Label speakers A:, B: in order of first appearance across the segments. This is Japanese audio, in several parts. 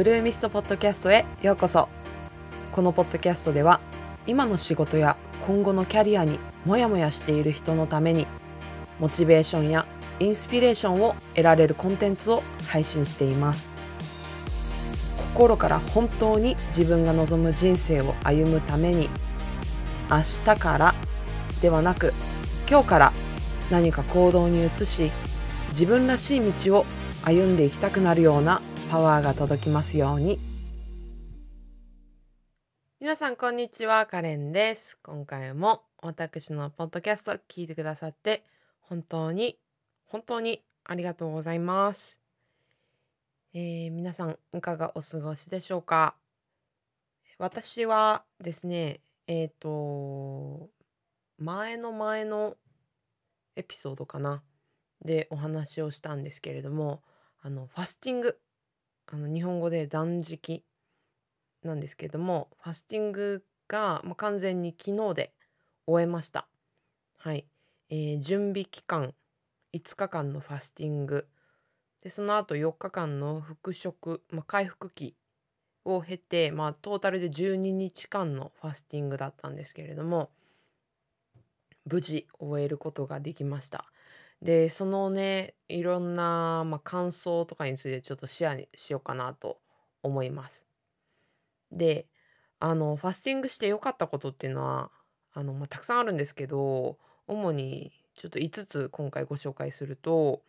A: ブルーミストポッドキャストへようこそ。このポッドキャストでは今の仕事や今後のキャリアにモヤモヤしている人のためにモチベーションやインスピレーションを得られるコンテンツを配信しています。心から本当に自分が望む人生を歩むために明日からではなく今日から何か行動に移し自分らしい道を歩んでいきたくなるようなパワーが届きますように。皆さんこんにちはカレンです。今回も私のポッドキャスト聞いてくださって本当に本当にありがとうございます、えー皆さんいかがお過ごしでしょうか？私はですねえっ、と前の前のエピソードかな。でお話をしたんですけれどもあのファスティング。あの日本語で断食なんですけれどもファスティングが、まあ、完全に昨日で終えました。はい、えー準備期間5日間のファスティング。でその後4日間の復食、まあ、回復期を経て、まあ、トータルで12日間のファスティングだったんですけれども無事終えることができました。でそのねいろんな、まあ、感想とかについてちょっとシェアにしようかなと思います。であのファスティングして良かったことっていうのはあの、まあ、たくさんあるんですけど主にちょっと5つ今回ご紹介すると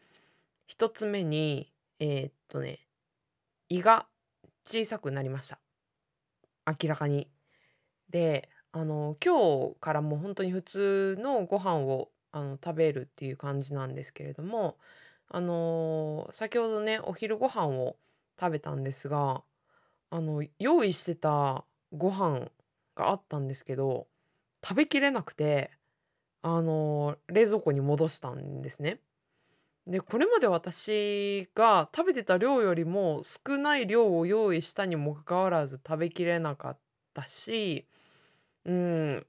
A: 1つ目にえーっとね胃が小さくなりました。明らかに。であの今日からもう本当に普通のご飯をあの食べるっていう感じなんですけれどもあの先ほどねお昼ご飯を食べたんですがあの用意してたご飯があったんですけど食べきれなくてあの冷蔵庫に戻したんですね。でこれまで私が食べてた量よりも少ない量を用意したにもかかわらず食べきれなかったしうん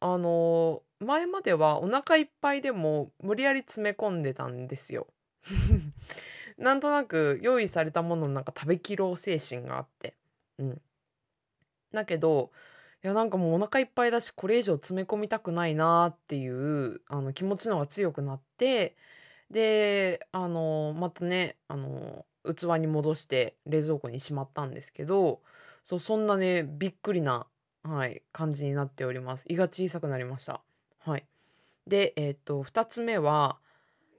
A: あの前まではお腹いっぱいでも無理やり詰め込んでたんですよ。なんとなく用意されたもののなんか食べきろう精神があって。うん。だけどいやなんかもうお腹いっぱいだしこれ以上詰め込みたくないなっていうあの気持ちの方が強くなってであのまたねあの器に戻して冷蔵庫にしまったんですけどそうそんなねびっくりな、はい、感じになっております胃が小さくなりましたはい。でえっ、と2つ目は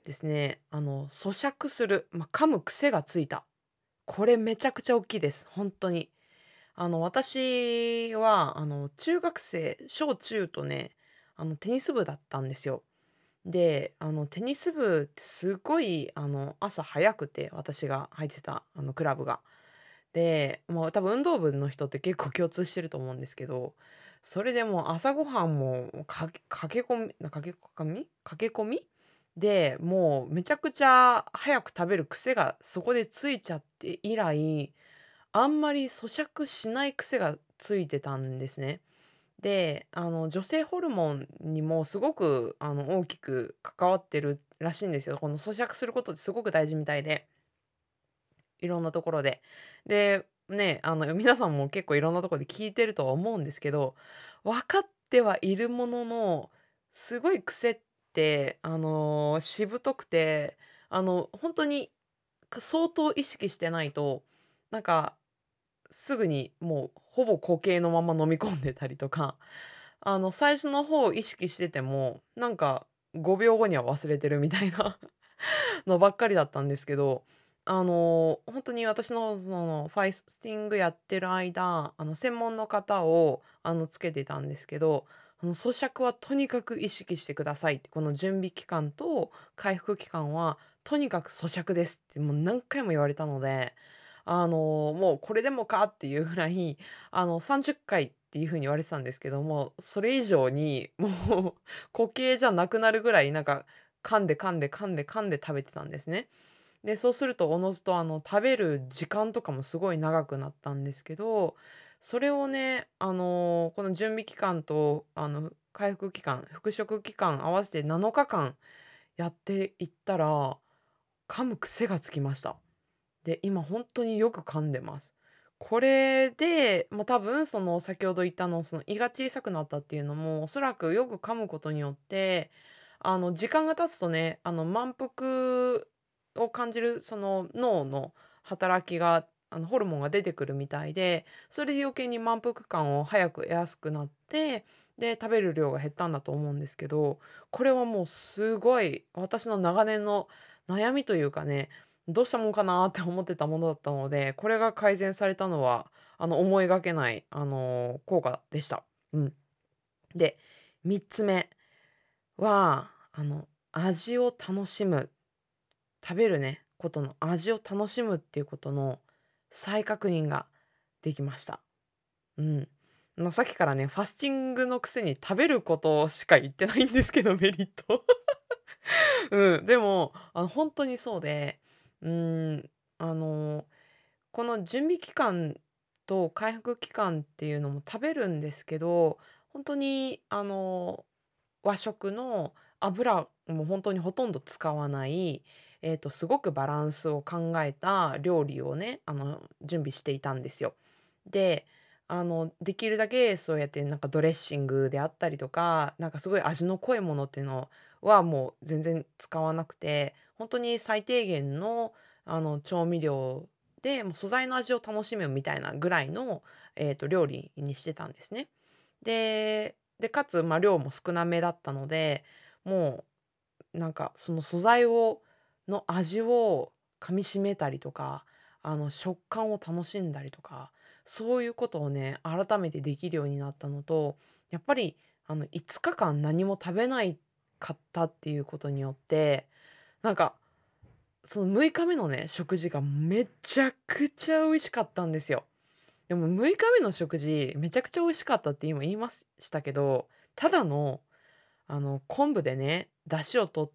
A: ですねあの咀嚼する、まあ、噛む癖がついた。これめちゃくちゃ大きいです。本当に。あの私はあの中学生小中とねあのテニス部だったんですよ。であのテニス部ってすごいあの朝早くて私が入ってたあのクラブが。でもう多分運動部の人って結構共通してると思うんですけどそれでも朝ごはんも駆け込み駆け込み？駆け込み？でもうめちゃくちゃ早く食べる癖がそこでついちゃって以来あんまり咀嚼しない癖がついてたんですね。であの女性ホルモンにもすごくあの大きく関わってるらしいんですよ。この咀嚼することってすごく大事みたいでいろんなところで。でねあの皆さんも結構いろんなとこで聞いてるとは思うんですけど分かってはいるもののすごい癖ってあのしぶとくてあの本当に相当意識してないとなんかすぐにもうほぼ固形のまま飲み込んでたりとかあの最初の方を意識しててもなんか5秒後には忘れてるみたいなのばっかりだったんですけどあの本当に私のそのファイスティングやってる間あの専門の方をあのつけてたんですけどあの咀嚼はとにかく意識してくださいってこの準備期間と回復期間はとにかく咀嚼ですってもう何回も言われたのであのもうこれでもかっていうぐらいあの30回っていう風に言われてたんですけどもそれ以上にもう固形じゃなくなるぐらいなんか噛んで噛んで噛んで噛んで食べてたんですね。でそうするとおのずとあの食べる時間とかもすごい長くなったんですけどそれをねあのこの準備期間とあの回復期間復食期間合わせて7日間やっていったら噛む癖がつきました。で今本当によく噛んでます。これで、ま、多分その先ほど言ったの、その胃が小さくなったっていうのも、おそらくよく噛むことによって、あの時間が経つとね、あの満腹を感じるその脳の働きが、あのホルモンが出てくるみたいで、それで余計に満腹感を早く得やすくなって、で、食べる量が減ったんだと思うんですけど、これはもうすごい私の長年の悩みというかね、どうしたもんかなって思ってたものだったので、これが改善されたのは、あの思いがけない、あの、効果でした。うん。で、3つ目は、あの、味を楽しむ。食べるね、ことの味を楽しむっていうことの再確認ができました。うん。ま、さっきからね、ファスティングのくせに食べることしか言ってないんですけど、メリット。うん、でも、あの、ほんとにそうで、うん、あの、この準備期間と回復期間っていうのも食べるんですけど、ほんとにあの、和食の油もほんとにほとんど使わない、えっと、すごくバランスを考えた料理をね、あの、準備していたんですよ。で、あの、できるだけそうやってなんかドレッシングであったりとか、なんかすごい味の濃いものっていうのはもう全然使わなくて、ほんとに最低限のあの調味料で、もう素材の味を楽しむみたいなぐらいの、えっと、料理にしてたんですね。で、で、かつ、ま、量も少なめだったので、もうなんかその素材をの味を噛み締めたりとか、あの食感を楽しんだりとか、そういうことをね、改めてできるようになったのと、やっぱりあの5日間何も食べないかったっていうことによって、なんか、その6日目のね、食事がめちゃくちゃ美味しかったんですよ。でも6日目の食事、めちゃくちゃ美味しかったって今言いましたけど、ただの、あの昆布でね、出汁を取っ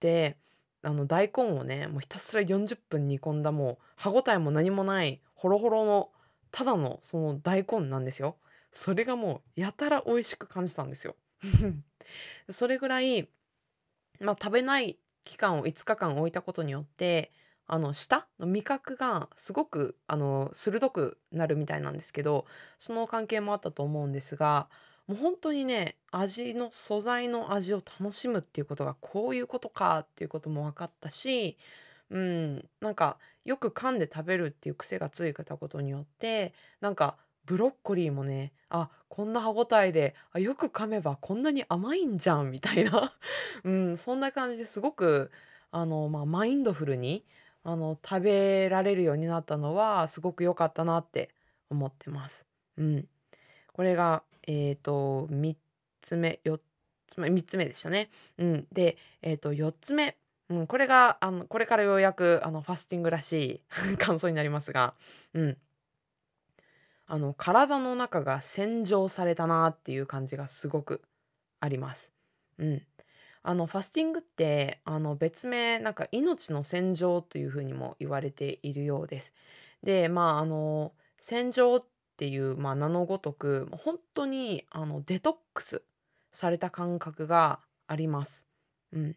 A: て、あの大根をね、もうひたすら40分煮込んだもう歯ごたえも何もないホロホロのただのその大根なんですよ。それがもうやたら美味しく感じたんですよ。それぐらい、まあ、食べない期間を5日間置いたことによって、あの舌の味覚がすごくあの鋭くなるみたいなんですけど、その関係もあったと思うんですが、もう本当にね、味の素材の味を楽しむっていうことがこういうことかっていうことも分かったし、うん、なんかよく噛んで食べるっていう癖がついたことによって、なんかブロッコリーもね、あ、こんな歯ごたえで、あ、よく噛めばこんなに甘いんじゃんみたいな、うん、そんな感じですごく、あの、まあ、マインドフルに、あの、食べられるようになったのはすごく良かったなって思ってます。うん。これが、えっと、3つ目、4つ目、3つ目でしたね。うん。で、えっと、4つ目。うん、これが、あの、これからようやく、あの、ファスティングらしい 感想になりますが、うん。あの、体の中が洗浄されたなっていう感じがすごくあります。うん。あの、ファスティングって、あの、別名、なんか命の洗浄というふうにも言われているようです。で、まあ、あの、洗浄っていう、まあ、名のごとく、本当に、あの、デトックスされた感覚があります。うん。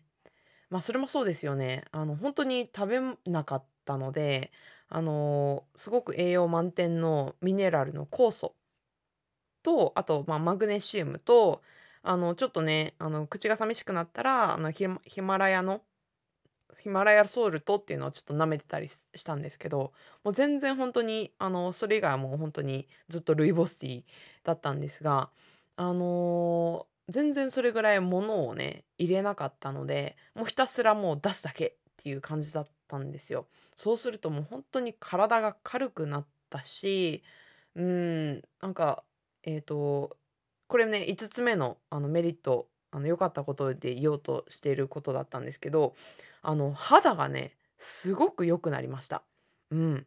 A: まあ、それもそうですよね。あの、本当に食べなかったので、あの、すごく栄養満点のミネラルの酵素と、あと、まあ、マグネシウムと、あの、ちょっとね、あの、口が寂しくなったら、あの、ヒヒマラヤのヒマラヤソルトっていうのをちょっと舐めてたりしたんですけど、もう全然本当に、あの、それ以外はもう本当にずっとルイボスティーだったんですが、あの全然それぐらい物をね、入れなかったので、もうひたすらもう出すだけっていう感じだったんですよ。そうするともう本当に体が軽くなったし、うん、なんか、えっと、これね、5つ目のあのメリット、あの良かったことで言おうとしていることだったんですけど、あの肌がね、すごく良くなりました。うん。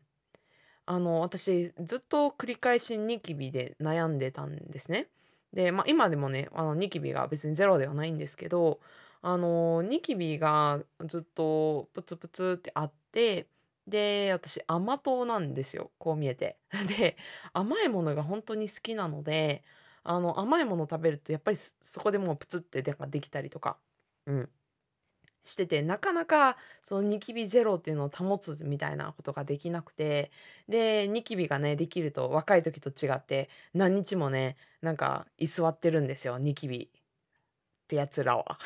A: あの私ずっと繰り返しニキビで悩んでたんですね。で、まあ、今でもね、あのニキビが別にゼロではないんですけど、あのニキビがずっとプツプツってあって、で、私甘党なんですよ、こう見えて。で、甘いものが本当に好きなので、あの甘いもの食べるとやっぱりそこでもうプツってでできたりとか、うん、しててなかなかそのニキビゼロっていうのを保つみたいなことができなくて。でニキビがねできると若い時と違って何日もねなんか居座ってるんですよニキビ。ってやつらは。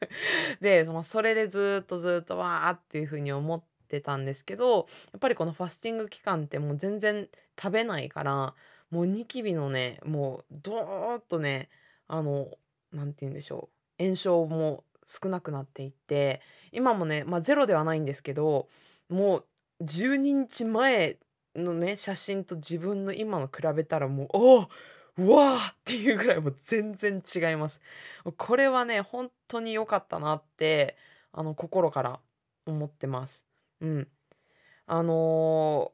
A: でそのそれでずっとずっとわーっていう風に思ってたんですけどやっぱりこのファスティング期間ってもう全然食べないからもうニキビのねもうドーッとねあの何て言うんでしょう炎症も少なくなっていって今もね、まあ、ゼロではないんですけどもう12日前のね写真と自分の今の比べたらもうおおうわーっていうぐらいもう全然違います。これはね本当に良かったなってあの心から思ってます。うん。あの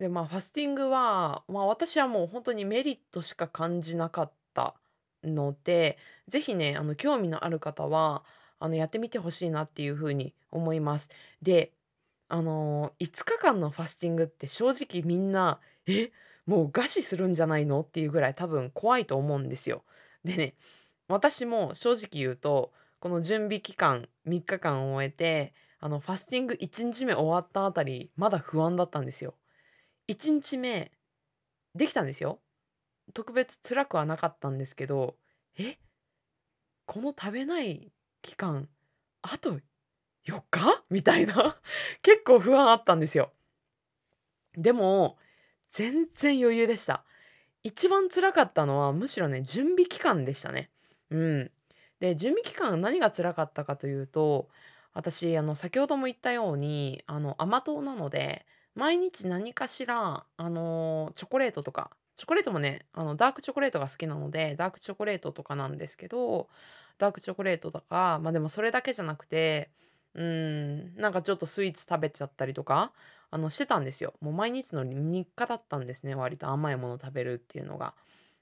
A: でまあファスティングは、まあ、私はもう本当にメリットしか感じなかったので是非ねあの興味のある方はあのやってみてほしいなっていうふうに思います。であの、5日間のファスティングって正直みんなえもう餓死するんじゃないのっていうぐらい多分怖いと思うんですよ。でね私も正直言うとこの準備期間3日間を終えてあのファスティング1日目終わったあたりまだ不安だったんですよ。1日目できたんですよ。特別辛くはなかったんですけどえこの食べない期間あと4日？みたいな 結構不安あったんですよ。でも全然余裕でした。一番辛かったのはむしろね準備期間でしたね。うん。で準備期間何が辛かったかというと私あの先ほども言ったようにあの甘党なので毎日何かしらあのチョコレートとかチョコレートもねあのダークチョコレートが好きなのでダークチョコレートとかなんですけどダークチョコレートとかまあでもそれだけじゃなくてうんなんかちょっとスイーツ食べちゃったりとかあのしてたんですよもう毎日の日課だったんですね割と甘いもの食べるっていうのが。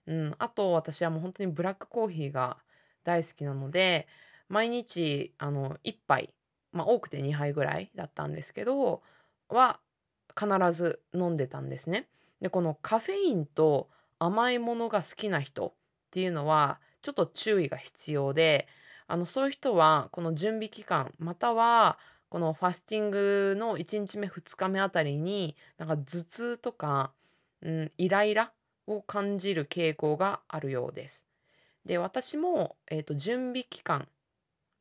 A: うん、あと私はもう本当にブラックコーヒーが大好きなので毎日あの1杯、まあ、多くて2杯ぐらいだったんですけどは必ず飲んでたんですね。でこのカフェインと甘いものが好きな人っていうのはちょっと注意が必要であのそういう人はこの準備期間またはこのファスティングの1日目2日目あたりになんか頭痛とか、うん、イライラを感じる傾向があるようです。で私も、えーと、準備期間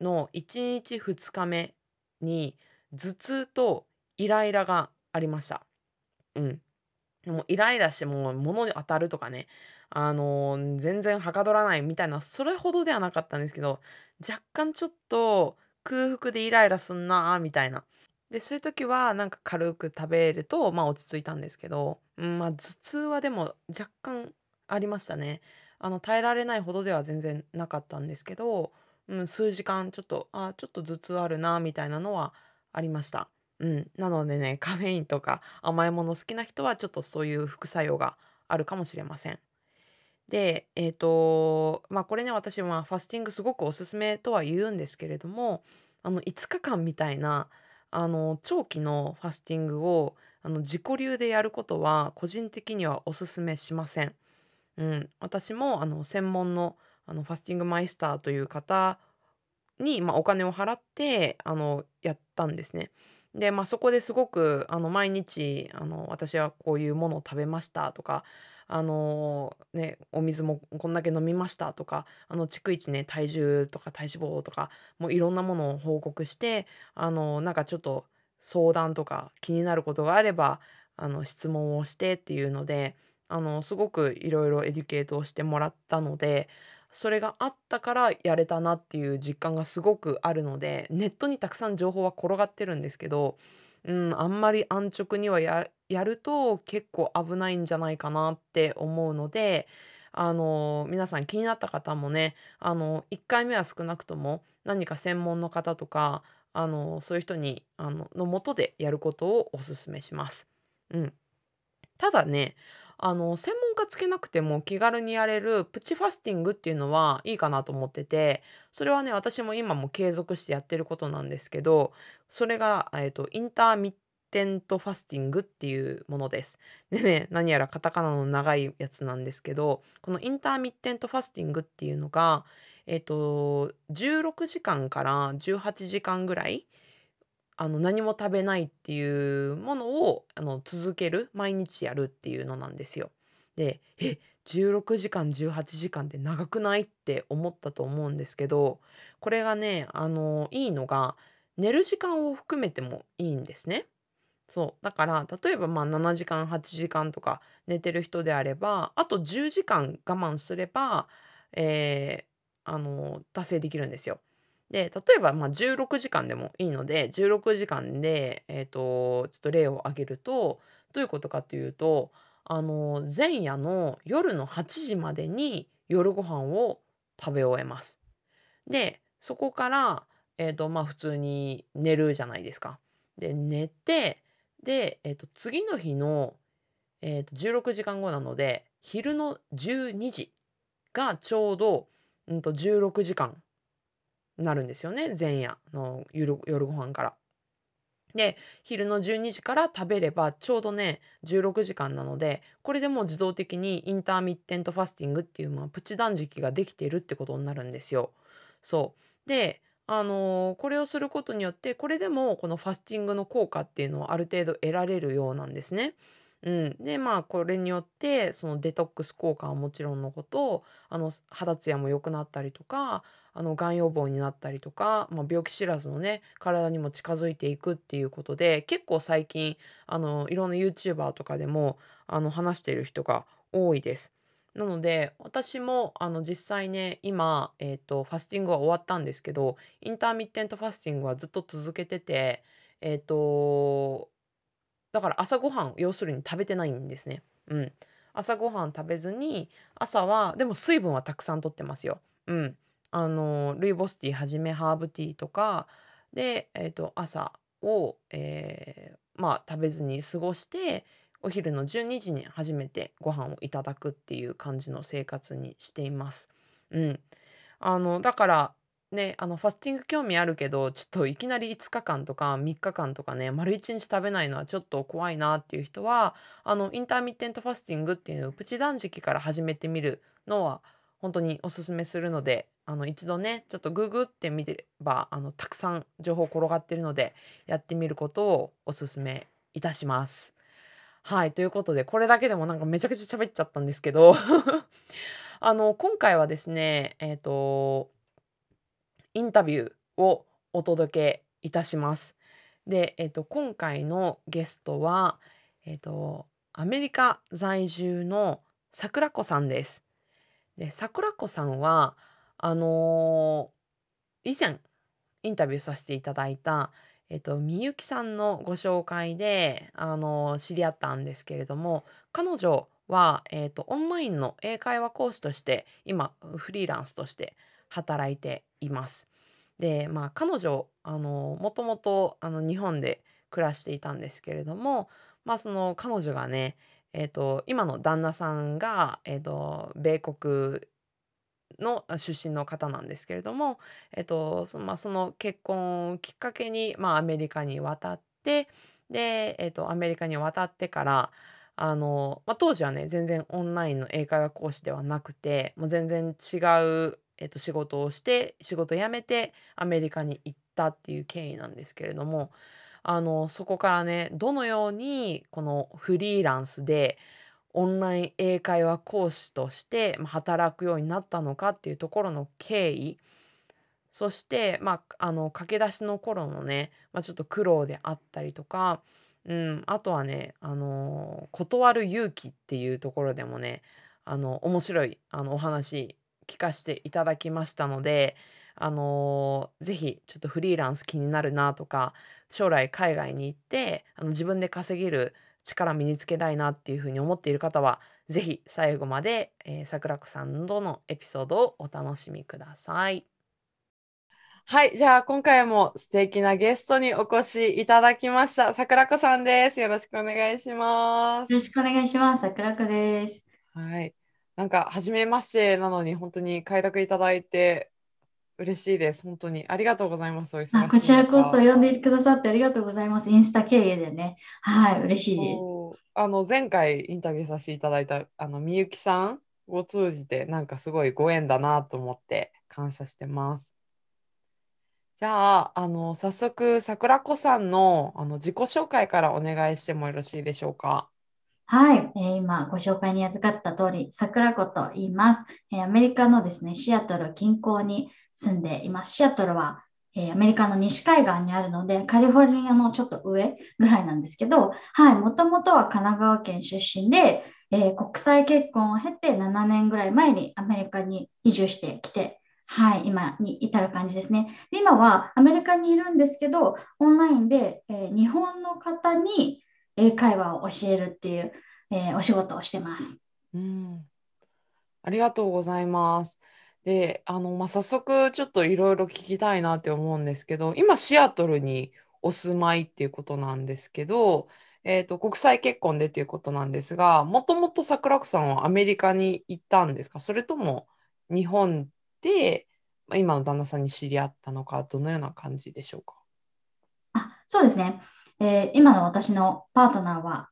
A: の1日2日目に頭痛とイライラがありました。うん。もうイライラしてもう物に当たるとかねあのー、全然はかどらないみたいなそれほどではなかったんですけど若干ちょっと空腹でイライラすんなみたいな。でそういう時はなんか軽く食べるとまあ落ち着いたんですけど、うん、まあ頭痛はでも若干ありましたね。あの耐えられないほどでは全然なかったんですけど、うん、数時間ちょっとあちょっと頭痛あるなみたいなのはありました。うん、なのでねカフェインとか甘いもの好きな人はちょっとそういう副作用があるかもしれません。でえっ、とまあこれね私はファスティングすごくおすすめとは言うんですけれどもあの5日間みたいなあの長期のファスティングをあの自己流でやることは個人的にはおすすめしません。うん、私もあの専門のあのファスティングマイスターという方に、まあ、お金を払ってあのやったんですね。で、まあ、そこですごくあの毎日あの私はこういうものを食べましたとかあのね、お水もこんだけ飲みましたとかあの逐一ね体重とか体脂肪とかもういろんなものを報告してあのなんかちょっと相談とか気になることがあればあの質問をしてっていうのであのすごくいろいろエデュケートをしてもらったのでそれがあったからやれたなっていう実感がすごくあるのでネットにたくさん情報は転がってるんですけど、うん、あんまり安直にはやると結構危ないんじゃないかなって思うのであの皆さん気になった方もねあの1回目は少なくとも何か専門の方とかあのそういう人にあののもとでやることをおすすめします。うん、ただねあの専門家つけなくても気軽にやれるプチファスティングっていうのはいいかなと思っててそれはね私も今も継続してやってることなんですけどそれが、えーと、 intermittent fasting っていうものです。でね何やらカタカナの長いやつなんですけどこの intermittent fasting っていうのがえっと、16時間から18時間ぐらい、あの、何も食べないっていうものを、あの、続ける、毎日やるっていうのなんですよ。で、え、16時間、18時間って長くないって思ったと思うんですけど、これがね、あの、いいのが、寝る時間を含めてもいいんですね。そう。だから、例えば、まあ、7時間、8時間とか寝てる人であれば、あと10時間我慢すれば、えーあの、達成できるんですよ。で、例えば、まあ、16時間でもいいので、16時間で、えっと、ちょっと例を挙げると、どういうことかというと、あの、前夜の夜の8時までに夜ご飯を食べ終えます。で、そこから、えっと、まあ、普通に寝るじゃないですか。で、寝て、で、えっと、次の日の、えっと、16時間後なので、昼の12時がちょうど、うんと、16時間なるんですよね。前夜の夜夜ご飯から。で、昼の12時から食べればちょうどね、16時間なので、これでもう自動的にインターミッテントファスティングっていう、まあ、プチ断食ができているってことになるんですよ。そう。で、あのーこれをすることによって、これでもこのファスティングの効果っていうのをある程度得られるようなんですね。うん、でまあこれによってそのデトックス効果はもちろんのことあの肌ツヤも良くなったりとかあのがん予防になったりとか、まあ、病気知らずのね体にも近づいていくっていうことで結構最近あのいろんな YouTuber とかでもあの話してる人が多いです。なので私もあの実際ね今、えーと、ファスティングは終わったんですけどインターミッテントファスティングはずっと続けててえっ、とだから朝ごはん要するに食べてないんですね。うん。朝ごはん食べずに朝はでも水分はたくさんとってますよ。うん。あのルイボスティーはじめハーブティーとかで、えー、と朝を、えーまあ、食べずに過ごしてお昼の12時に初めてご飯をいただくっていう感じの生活にしています。うん。あのだからね、あのファスティング興味あるけど、ちょっといきなり5日間とか3日間とかね、丸1日食べないのはちょっと怖いなっていう人は、あのインターミッテントファスティングっていうプチ断食から始めてみるのは本当におすすめするので、あの一度ね、ちょっとググってみれば、あのたくさん情報転がってるので、やってみることをおすすめいたします。はい、ということで、これだけでもなんかめちゃくちゃ喋っちゃったんですけど あの今回はですね、えっ、とインタビューをお届けいたします。で、えっと、今回のゲストは、えっと、アメリカ在住の桜子さんです。で、桜子さんは、あのー以前インタビューさせていただいた、えっと、みゆきさんのご紹介で、あのー知り合ったんですけれども、彼女は、えっと、オンラインの英会話講師として、今、フリーランスとして働いています。で、まあ、彼女、あの、もともと、あの、日本で暮らしていたんですけれども、まあ、その彼女がね、えっと、今の旦那さんが、えっと、米国の出身の方なんですけれども、えっと、そまあ、その結婚をきっかけに、まあ、アメリカに渡って、で、えっと、アメリカに渡ってから、あの、まあ、当時はね、全然オンラインの英会話講師ではなくて、もう全然違うえっと、仕事をして仕事辞めてアメリカに行ったっていう経緯なんですけれどもあのそこからねどのようにこのフリーランスでオンライン英会話講師として働くようになったのかっていうところの経緯そして、まあ、あの駆け出しの頃のね、まあ、ちょっと苦労であったりとか、うん、あとはね、あの断る勇気っていうところでもねあの面白いあのお話聞かせていただきましたので、あのー、ぜひちょっとフリーランス気になるなとか、将来海外に行って、あの自分で稼げる力身につけたいなっていうふうに思っている方は、ぜひ最後まで、えー、桜子さんとのエピソードをお楽しみください。はい。じゃあ、今回も素敵なゲストにお越しいただきました。桜子さんです。よろしくお願いします。
B: よろしくお願いします。桜子です。
A: はい。なんか、初めましてなのに、本当に開拓いただいて嬉しいです。本当に。ありがとうございます。お忙しい
B: あこちらこそ呼んでくださってありがとうございます。インスタ経由でね。はい、嬉しいです。
A: あの、前回インタビューさせていただいた、あの、みゆきさんを通じて、なんかすごいご縁だなと思って、感謝してます。じゃあ、あの、早速、桜子さんの、あの、自己紹介からお願いしてもよろしいでしょうか？
B: はい、えー今ご紹介に預かった通り、桜子と言います、えーアメリカのですね、シアトル近郊に住んでいます。シアトルは、えーアメリカの西海岸にあるので、カリフォルニアのちょっと上ぐらいなんですけど、はい、もともとは神奈川県出身で、え国際結婚を経て7年ぐらい前にアメリカに移住してきて、はい、今に至る感じですね。今はアメリカにいるんですけど、オンラインで、えー日本の方に英会話を教えるっていう、えーお仕事をしてます。
A: うん、ありがとうございます。で、あの、まあ、早速ちょっといろいろ聞きたいなって思うんですけど、今シアトルにお住まいっていうことなんですけど、えっと、国際結婚でっていうことなんですが、もともと桜子さんはアメリカに行ったんですか？それとも日本で、まあ今の旦那さんに知り合ったのか、どのような感じでしょうか？
B: あ、そうですね。えー今の私のパートナーは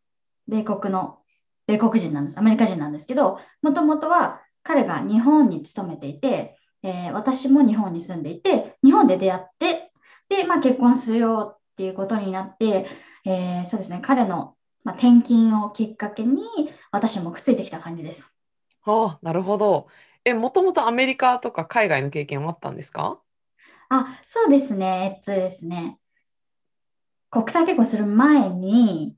B: 米国の、米国人なんです。アメリカ人なんですけど、もともとは彼が日本に勤めていて、えー私も日本に住んでいて、日本で出会って、で、まあ、結婚するよっていうことになって、えーそうですね、彼の、まあ、転勤をきっかけに私もくっついてきた感じです。
A: ああ、なるほど。え、もともとアメリカとか海外の経験はあったんですか？
B: あ、そうですね。えっとですね。国際結婚する前に、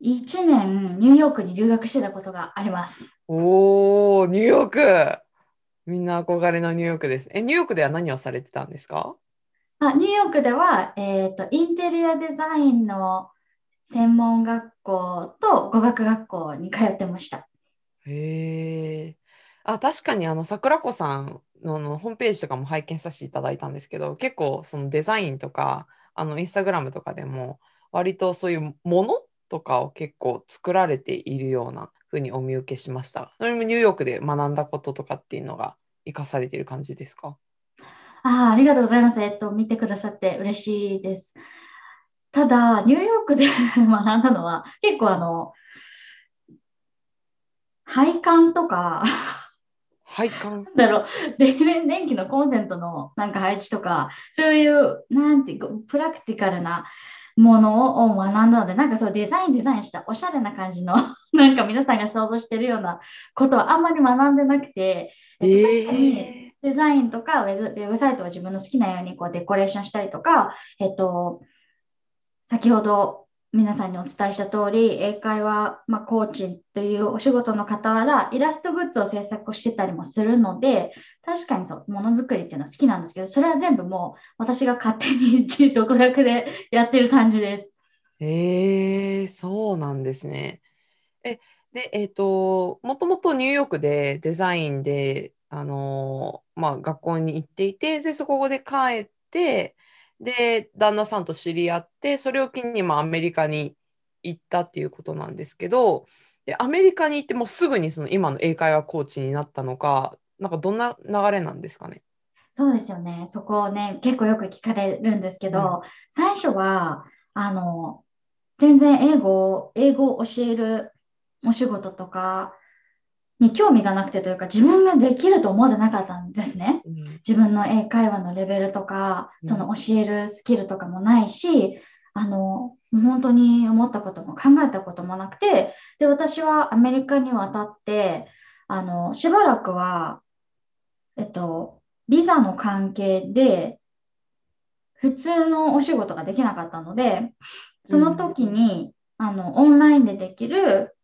B: 1年ニューヨークに留学してたことがあります。
A: おー、ニューヨーク。みんな憧れのニューヨークです。え、ニューヨークでは何をされてたんですか？
B: あ、ニューヨークでは、えっと、インテリアデザインの専門学校と語学学校に通ってました。
A: へえ。あ、確かにあの桜子さんの、のホームページとかも拝見させていただいたんですけど、結構そのデザインとか、あのインスタグラムとかでも、割とそういうものとかを結構作られているようなふうにお見受けしました。それもニューヨークで学んだこととかっていうのが活かされている感じですか？
B: あ、ありがとうございます。えっと、見てくださって嬉しいです。ただ、ニューヨークで 学んだのは、結構あの、配管とか、
A: 配管？
B: なんだろう、で電電気のコンセントのなんか配置とか、そういう、なんていうか、プラクティカルなものを学んだので、なんかそうデザインデザインしたおしゃれな感じの、なんか皆さんが想像してるようなことはあんまり学んでなくて、えっと確かに
A: え
B: デザインとかウェブウェブサイトを自分の好きなようにこうデコレーションしたりとか、えっと、先ほど皆さんにお伝えした通り、英会話、まあ、コーチというお仕事の傍ら、イラストグッズを制作してたりもするので、確かにそう、ものづくりっていうのは好きなんですけど、それは全部もう私が勝手に一独学でやってる感じです。
A: えー、そうなんですね。え、で、えっと、もともとニューヨークでデザインで、あのまあ、学校に行っていて、で、そこで帰って、で、旦那さんと知り合って、それを機に、まあ、アメリカに行ったっていうことなんですけど、で、アメリカに行ってもうすぐにその今の英会話コーチになったのか、なんかどんな流れなんですかね？
B: そうですよね。そこをね、結構よく聞かれるんですけど、最初は、あの、全然英語、英語を教えるお仕事とかに興味がなくてというか、自分ができると思ってなかったんですね。
A: うん
B: 自分の英会話のレベルとか、
A: うん
B: その教えるスキルとかもないし、あの、本当に思ったことも考えたこともなくて、で、私はアメリカに渡って、あの、しばらくは、えっと、ビザの関係で、普通のお仕事ができなかったので、その時に、あの、オンラインでできる、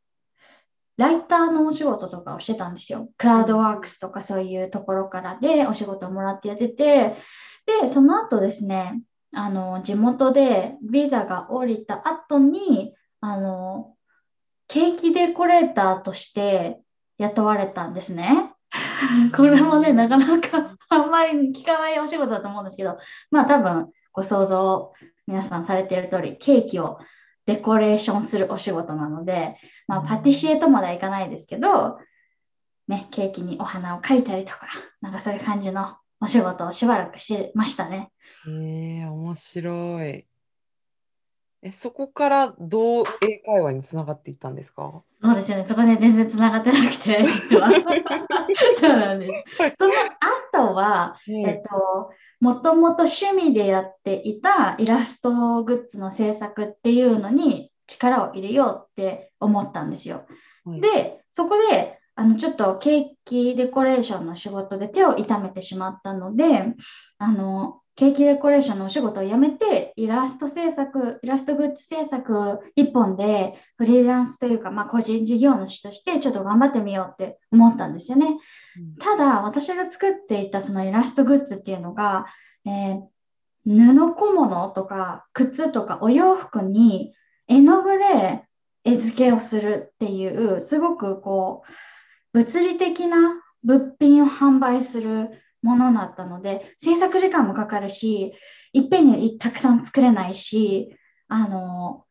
B: ライターのお仕事とかをしてたんですよ。クラウドワークスとかそういうところからでお仕事をもらってやってて、で、その後ですね、あの、地元でビザが降りた後に、あの、ケーキデコレーターとして雇われたんですね。これもね、なかなかあんまり聞かないお仕事だと思うんですけど、まあ多分ご想像皆さんされている通り、ケーキをデコレーションするお仕事なので、まあパティシエとまではいかないですけど、ね、ケーキにお花を描いたりとか、なんかそういう感じのお仕事をしばらくしてましたね。
A: えー、面白い。え、そこからどう英会話につながっていったんですか？
B: そうですよね。そこで全然つながってなくて、実は。そうなんです。その後は、えっと、もともと趣味でやっていたイラストグッズの制作っていうのに力を入れようって思ったんですよ。
A: はい
B: で、そこで、あの、ちょっとケーキデコレーションの仕事で手を痛めてしまったので、あの、ケーキデコレーションのお仕事を辞めて、イラスト制作、イラストグッズ制作一本でフリーランスというか、まあ、個人事業主としてちょっと頑張ってみようって思ったんですよね。
A: うん
B: ただ、私が作っていたそのイラストグッズっていうのが、えー布小物とか靴とかお洋服に絵の具で絵付けをするっていう、すごくこう、物理的な物品を販売するものだったので、制作時間もかかるし、いっぺんにたくさん作れないし、あの、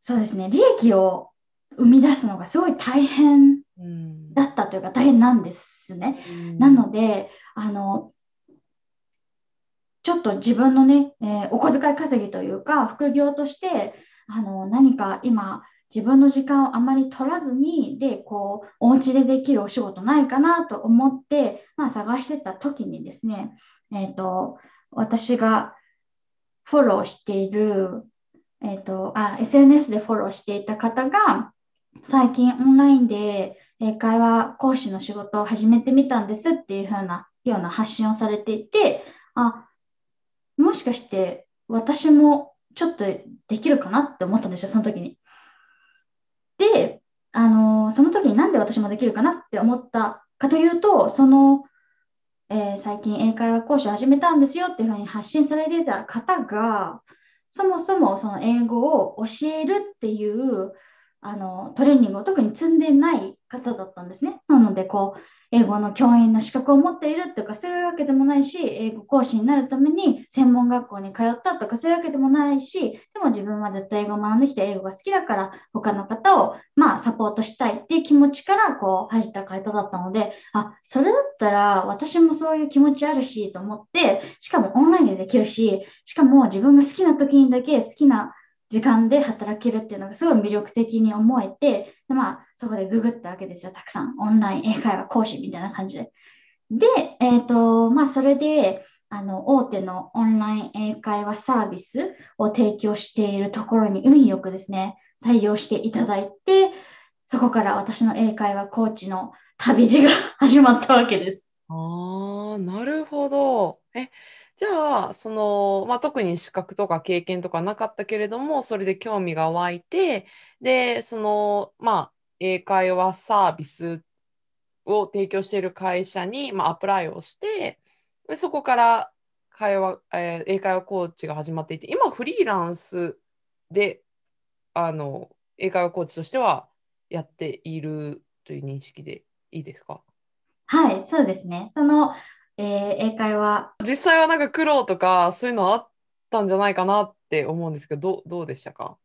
B: そうですね、利益を生み出すのがすごい大変
A: うん
B: だったというか大変なんですね。
A: うん
B: なので、あの、ちょっと自分のね、えーお小遣い稼ぎというか、副業として、あの、何か今、自分の時間をあまり取らずに、で、こう、お家でできるお仕事ないかなと思って、まあ、探してた時にですね、えっと、私がフォローしている、えっと、あ、SNS でフォローしていた方が、最近オンラインで英会話講師の仕事を始めてみたんですっていう風なような発信をされていて、あ、もしかして私もちょっとできるかなって思ったんですよ、その時に。で、あのその時になんで私もできるかなって思ったかというと、その、えー最近英会話講師を始めたんですよっていうふうに発信されてた方が、そもそもその英語を教えるっていうあのトレーニングを特に積んでない方だったんですね。なので、こう、英語の教員の資格を持っているとかそういうわけでもないし、英語講師になるために専門学校に通ったとかそういうわけでもないし、でも自分はずっと英語を学んできて英語が好きだから他の方をまあサポートしたいっていう気持ちからこう入った方だったので、あ、それだったら私もそういう気持ちあるしと思って、しかもオンラインでできるし、しかも自分が好きな時にだけ好きな時間で働けるっていうのがすごい魅力的に思えて、でまあ、そこでググったわけですよ、たくさん。オンライン英会話講師みたいな感じで。で、えっ、と、まあ、それで、あの、大手のオンライン英会話サービスを提供しているところに運よくですね、採用していただいて、そこから私の英会話コーチの旅路が始まったわけです。
A: ああ、なるほど。え、じゃあ、その、まあ、特に資格とか経験とかなかったけれども、それで興味が湧いて、で、その、まあ、英会話サービスを提供している会社に、まあ、アプライをして、で、そこから会話、えー英会話コーチが始まっていて、今フリーランスで、あの、英会話コーチとしてはやっているという認識でいいですか？
B: はい、そうですね。その、えー英会話
A: 実際はなんか苦労とかそういうのあったんじゃないかなって思うんですけど、どう、どうでしたか？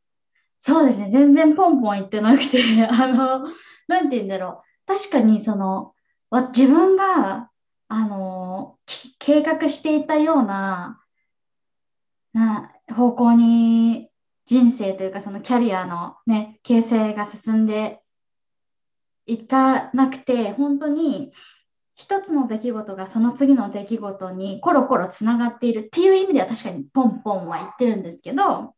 B: そうですね。全然ポンポン言ってなくて、あの、なんて言うんだろう。確かに、その、わ自分が、あの、き計画していたような、な、方向に人生というか、そのキャリアのね、形成が進んでいかなくて、本当に、一つの出来事がその次の出来事にコロコロつながっているっていう意味では確かにポンポンは言ってるんですけど、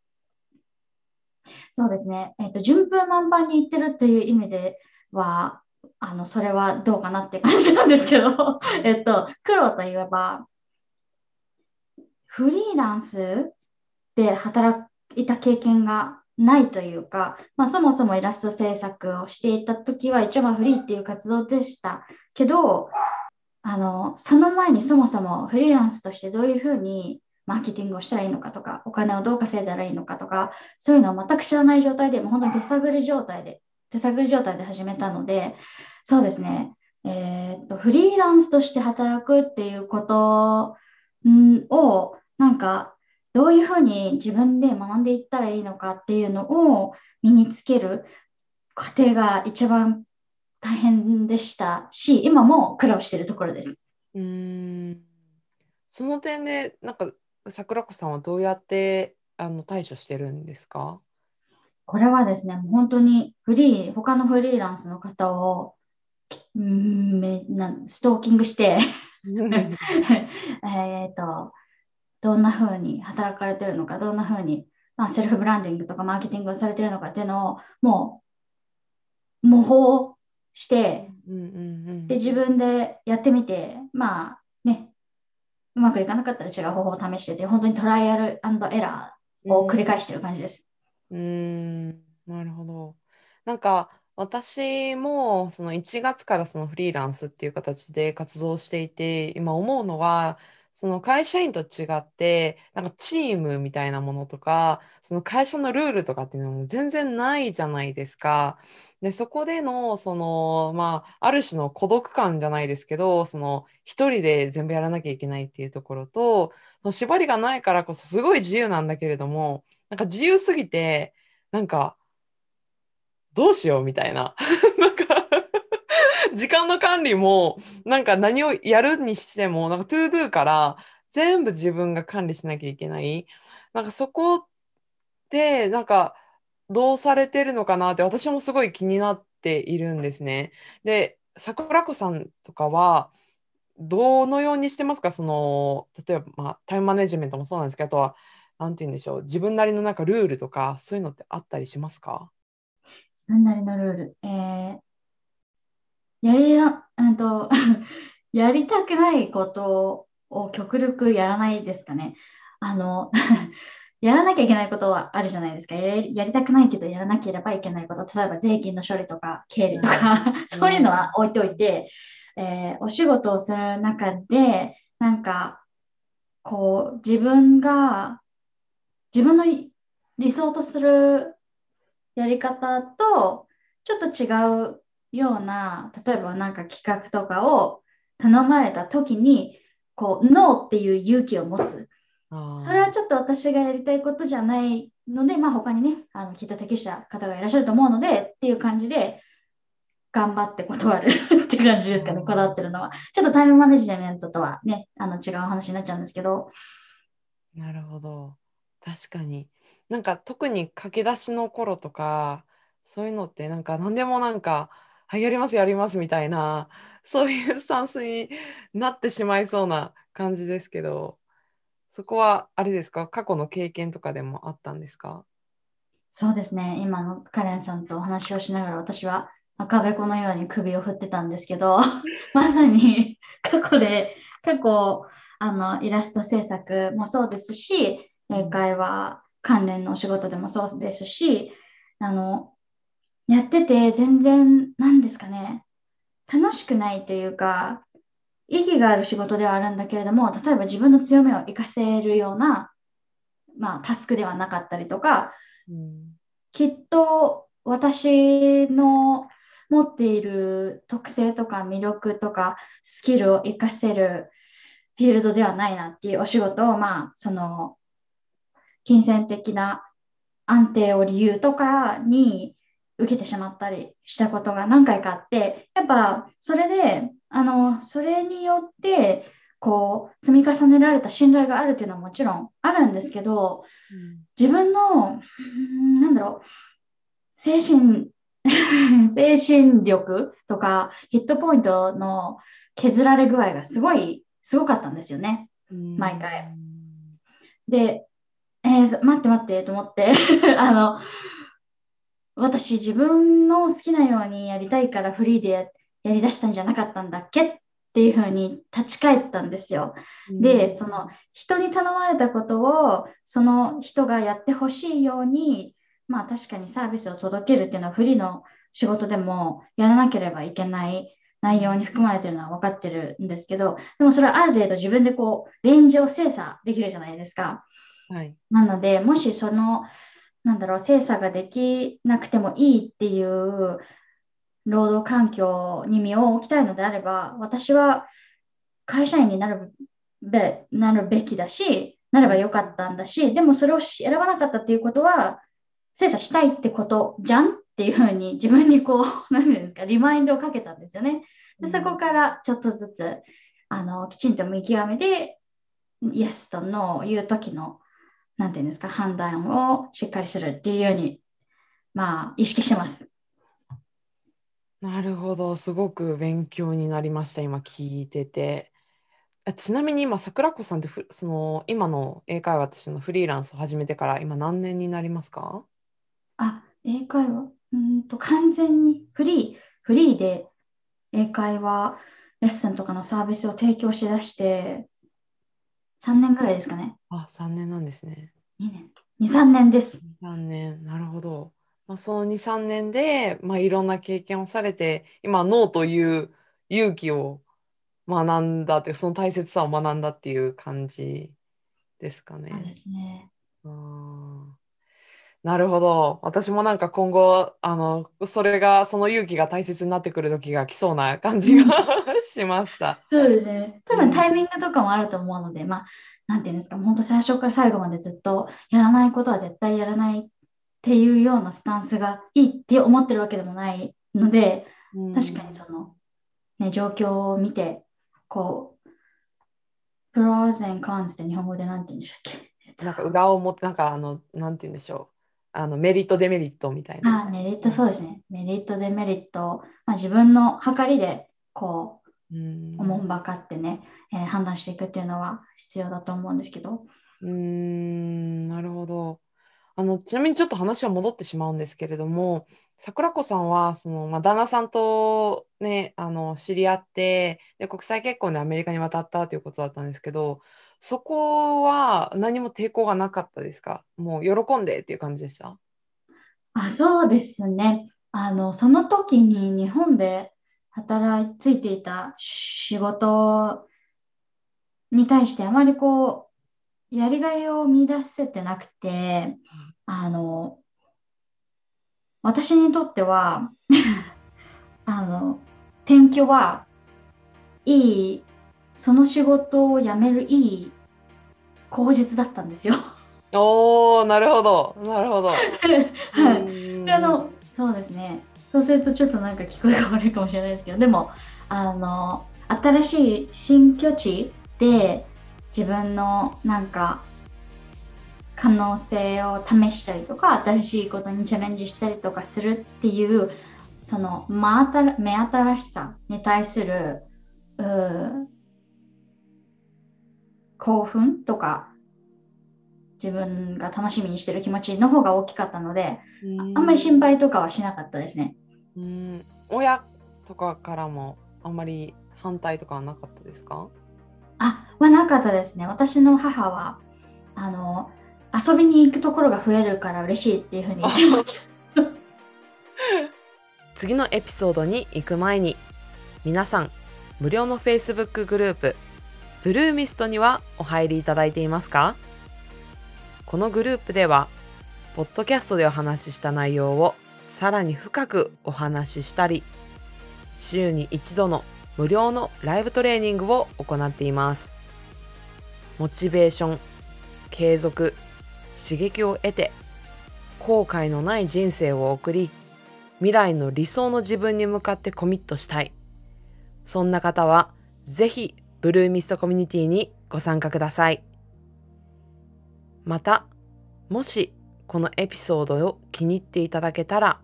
B: そうですね。えっと、順風満帆に言ってるっていう意味では、あの、それはどうかなって感じなんですけど、えっと、苦労といえば、フリーランスで働いた経験がないというか、まあ、そもそもイラスト制作をしていた時は、一応まフリーっていう活動でしたけど、あの、その前にそもそもフリーランスとしてどういうふうにマーケティングをしたらいいのかとか、お金をどう稼いだらいいのかとか、そういうのを全く知らない状態で、もう本当に手探り状態で、手探り状態で始めたので、そうですね、えーっと、フリーランスとして働くっていうことを、なんか、どういうふうに自分で学んでいったらいいのかっていうのを身につける過程が一番大変でしたし、今も苦労しているところです。
A: うーん。その点で、なんか、桜子さんはどうやってあの対処してるんですか？
B: これはですね、本当にフリー、他のフリーランスの方をうんめなストーキングして えっと、どんな風に働かれてるのか、どんな風に、まあ、セルフブランディングとかマーケティングをされてるのかっていうのをもう模倣して、
A: うんうんうん
B: で、自分でやってみて、まあね、うまくいかなかったら違う方法を試してて、本当にトライアルエラーを繰り返してる感じです。
A: うーん、なるほど。なんか私もその1月からそのフリーランスっていう形で活動していて今思うのはその会社員と違ってなんかチームみたいなものとかその会社のルールとかっていうのも全然ないじゃないですか。でそこでのそのまあある種の孤独感じゃないですけどその一人で全部やらなきゃいけないっていうところとその縛りがないからこそすごい自由なんだけれどもなんか自由すぎてなんかどうしようみたいな。なんか 時間の管理もなんか何をやるにしてもなんか to do から全部自分が管理しなきゃいけない。なんかそこでなんかどうされてるのかなって私もすごい気になっているんですね。で、桜子さんとかはどのようにしてますか？その例えば、まあ、タイムマネジメントもそうなんですけどあとはなんて言うんでしょう自分なりのなんかルールとかそういうのってあったりしますか？
B: 自分なりのルール。えーやりな、うんと、やりたくないことを極力やらないですかね。あの、やらなきゃいけないことはあるじゃないですか。やり、やりたくないけどやらなければいけないこと。例えば税金の処理とか経理とか、そういうのは置いておいて、えーお仕事をする中で、なんか、こう、自分が、自分の理想とするやり方と、ちょっと違うような、例えばなんか企画とかを頼まれた時に、こう、ノーっていう勇気を持つ。それはちょっと私がやりたいことじゃないので、まあ他にね、あのきっと適した方がいらっしゃると思うので、っていう感じで、頑張って断る って感じですかね、
A: うん
B: こだわってるのは。ちょっとタイムマネジメントとはね、あの違う話になっちゃうんですけど、
A: なるほど。確かに。なんか特に駆け出しの頃とか、そういうのってなんか何でもなんか、はい、やります、やりますみたいな、そういうスタンスになってしまいそうな感じですけど、そこはあれですか、過去の経験とかでもあったんですか？
B: そうですね、今のカレンさんとお話をしながら私は赤べこのように首を振ってたんですけど、まさに 過去で、過去、あの、イラスト制作もそうですし、英会話関連のお仕事でもそうですし、あの、やってて全然、なんですかね、楽しくないというか、意義がある仕事ではあるんだけれども、例えば自分の強みを活かせるような、まあ、タスクではなかったりとか、
A: うん。
B: きっと私の持っている特性とか魅力とかスキルを活かせるフィールドではないなっていうお仕事を、まあ、その金銭的な安定を理由とかに受けてしまったりしたことが何回かあって、やっぱそれで、あの、それによって、こう、積み重ねられた信頼があるっていうのはもちろんあるんですけど、自分の、なんだろう、精神、精神力とかヒットポイントの削られ具合がすごい、すごかったんですよね。
A: うん
B: 毎回。で、えーそ待って待ってと思って、あの、私自分の好きなようにやりたいからフリーでややりだしたんじゃなかったんだっけっていうふうに立ち返ったんですよ。で、その人に頼まれたことをその人がやってほしいように、まあ確かにサービスを届けるっていうのはフリーの仕事でもやらなければいけない内容に含まれてるのは分かってるんですけど、でもそれはある程度自分でこうレンジを精査できるじゃないですか。
A: はい。
B: なので、もしその、なんだろう、精査ができなくてもいいっていう労働環境に身を置きたいのであれば、私は会社員になるべなるべきだし、なればよかったんだし、でもそれを選ばなかったっていうことは、精査したいってことじゃんっていうふうに自分にこう、何ていうんですか、リマインドをかけたんですよね。でそこからちょっとずつあのきちんと見極めて、イエスとノーを言うときのなんていうんですか、判断をしっかりするっていうように、まあ、意識してます。
A: なるほど、すごく勉強になりました、今聞いてて。あちなみに今、桜子さんってふその今の英会話としてのフリーランスを始めてから今何年になりますか？
B: あ、英会話、うーんと、完全にフリー、フリーで英会話レッスンとかのサービスを提供しだして、3年ぐらいですかね。
A: あ、3年なんですね。
B: 2年。2、3年です。
A: 3年、なるほど。まあ、その2、3年で、まあ、いろんな経験をされて、今、ノーという勇気を学んだってその大切さを学んだっていう感じですか
B: そうで
A: ね。
B: すね。
A: あーなるほど。私もなんか今後、あの、それが、その勇気が大切になってくる時が来そうな感じが しました。
B: そうですね。多
A: うん
B: 分タイミングとかもあると思うので、まあ、なんていうんですか、本当最初から最後までずっとやらないことは絶対やらないっていうようなスタンスがいいって思ってるわけでもないので、
A: うん
B: 確かにその、ね、状況を見て、こう、プローズ and cons って日本語でなんて言うんでしたっけ？えっと
A: なんか裏を持って、なんかあの、なんて言うんでしょう。あの、メリット、デメリットみたいな。
B: あ、メリット、そうですね。メリット、デメリット、まあ、自分の計りで、こう、
A: うん
B: おもんばかってね、えー判断していくっていうのは必要だと思うんですけど。
A: うーん、なるほど。あの、ちなみにちょっと話は戻ってしまうんですけれども、桜子さんは、その、まあ、旦那さんとね、あの、知り合って、で、国際結婚でアメリカに渡ったということだったんですけど、そこは何も抵抗がなかったですか？もう喜んでっていう感じでした？
B: あ、そうですね。あの、その時に日本で働いついていた仕事に対してあまりこう、やりがいを見出せてなくて、あの、私にとっては、あの、転居はいい、その仕事を辞めるいい口実だったんですよ。
A: おー、なるほど、なるほど。
B: はい。
A: うん
B: あの、そうですね。そうするとちょっとなんか聞こえが悪いかもしれないですけど、でも、あの、新しい新居地で自分のなんか可能性を試したりとか、新しいことにチャレンジしたりとかするっていう、その目新しさに対する興奮とか、自分が楽しみにしてる気持ちの方が大きかったので、あんまり心配とかはしなかったですね。
A: うん、親とかからもあんまり反対とかはなかったですか？
B: あ、はなかったですね。私の母は、あの、遊びに行くところが増えるから嬉しいっていうふうに言ってました。
A: 次のエピソードに行く前に皆さん無料の Facebook グループブルーミストにはお入りいただいていますか？このグループではポッドキャストでお話しした内容をさらに深くお話ししたり週に一度の無料のライブトレーニングを行っていますモチベーション継続刺激を得て後悔のない人生を送り未来の理想の自分に向かってコミットしたい。そんな方は、ぜひ、ブルーミストコミュニティにご参加ください。また、もし、このエピソードを気に入っていただけたら、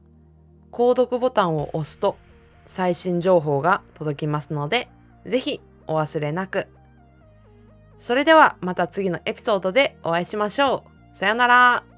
A: 購読ボタンを押すと、最新情報が届きますので、ぜひ、お忘れなく。それでは、また次のエピソードでお会いしましょう。さよなら。